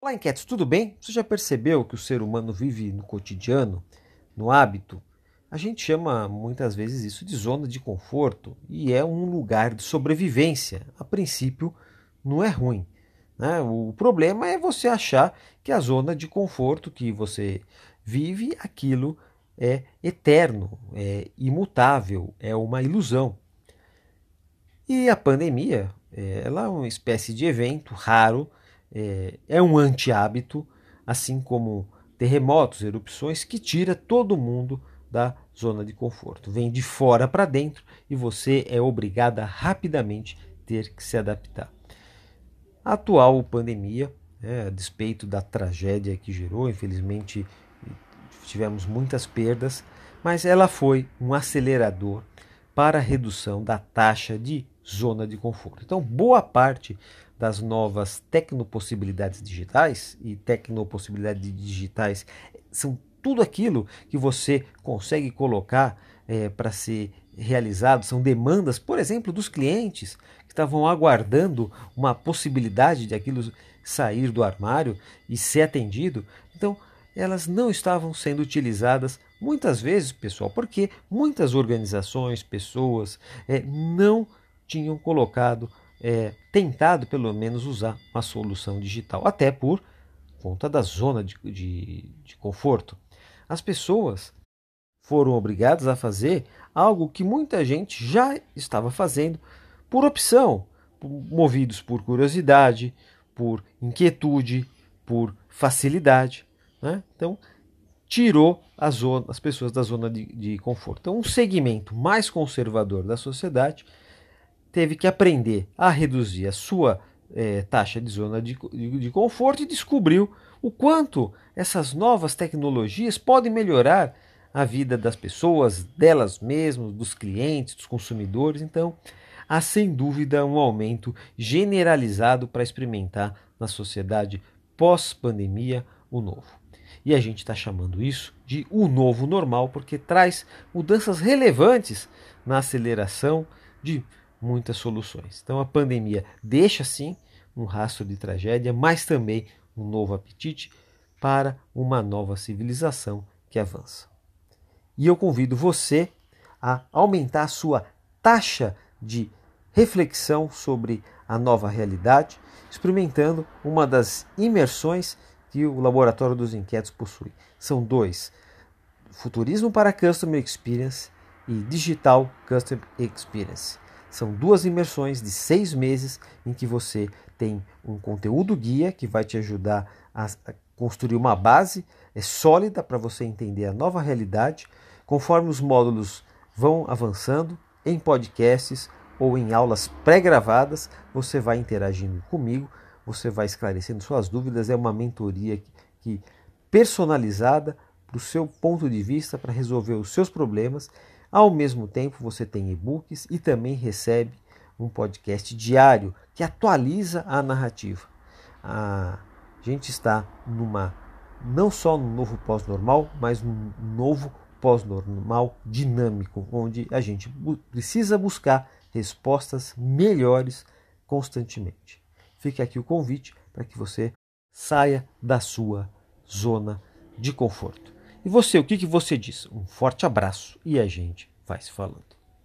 Olá, inquietos, tudo bem? Você já percebeu que o ser humano vive no cotidiano, no hábito? A gente chama muitas vezes isso de zona de conforto e é um lugar de sobrevivência. A princípio, não é ruim. Né? O problema é você achar que a zona de conforto que você vive, aquilo é eterno, é imutável, é uma ilusão. E a pandemia, é, ela é uma espécie de evento raro é, é um anti-hábito, assim como terremotos, erupções, que tira todo mundo da zona de conforto. Vem de fora para dentro e você é obrigado a rapidamente ter que se adaptar. A atual pandemia, é, a despeito da tragédia que gerou, infelizmente tivemos muitas perdas, mas ela foi um acelerador para a redução da taxa de zona de conforto. Então, boa parte das novas tecnopossibilidades digitais, e tecnopossibilidades digitais são tudo aquilo que você consegue colocar é, para ser realizado, são demandas, por exemplo, dos clientes que estavam aguardando uma possibilidade de aquilo sair do armário e ser atendido. Então, elas não estavam sendo utilizadas muitas vezes, pessoal, porque muitas organizações, pessoas é, não tinham colocado, é, tentado pelo menos usar uma solução digital, até por conta da zona de, de, de conforto. As pessoas foram obrigadas a fazer algo que muita gente já estava fazendo por opção, movidos por curiosidade, por inquietude, por facilidade. Né? Então, tirou zona, as pessoas da zona de, de conforto. Então, um segmento mais conservador da sociedade teve que aprender a reduzir a sua é, taxa de zona de, de, de conforto e descobriu o quanto essas novas tecnologias podem melhorar a vida das pessoas, delas mesmas, dos clientes, dos consumidores. Então, há sem dúvida um aumento generalizado para experimentar na sociedade pós-pandemia o novo. E a gente está chamando isso de o novo normal porque traz mudanças relevantes na aceleração de muitas soluções. Então a pandemia deixa sim um rastro de tragédia, mas também um novo apetite para uma nova civilização que avança. E eu convido você a aumentar a sua taxa de reflexão sobre a nova realidade, experimentando uma das imersões que o Laboratório dos Inquietos possui. São dois: Futurismo para Customer Experience e Digital Customer Experience. São duas imersões de seis meses em que você tem um conteúdo guia que vai te ajudar a construir uma base é sólida para você entender a nova realidade. Conforme os módulos vão avançando em podcasts ou em aulas pré-gravadas, você vai interagindo comigo, você vai esclarecendo suas dúvidas. É uma mentoria que personalizada para o seu ponto de vista para resolver os seus problemas ao mesmo tempo, você tem e-books e também recebe um podcast diário que atualiza a narrativa. A gente está numa não só no novo pós-normal, mas num novo pós-normal dinâmico, onde a gente precisa buscar respostas melhores constantemente. Fica aqui o convite para que você saia da sua zona de conforto. E você, o que, que você diz? Um forte abraço e a gente vai se falando.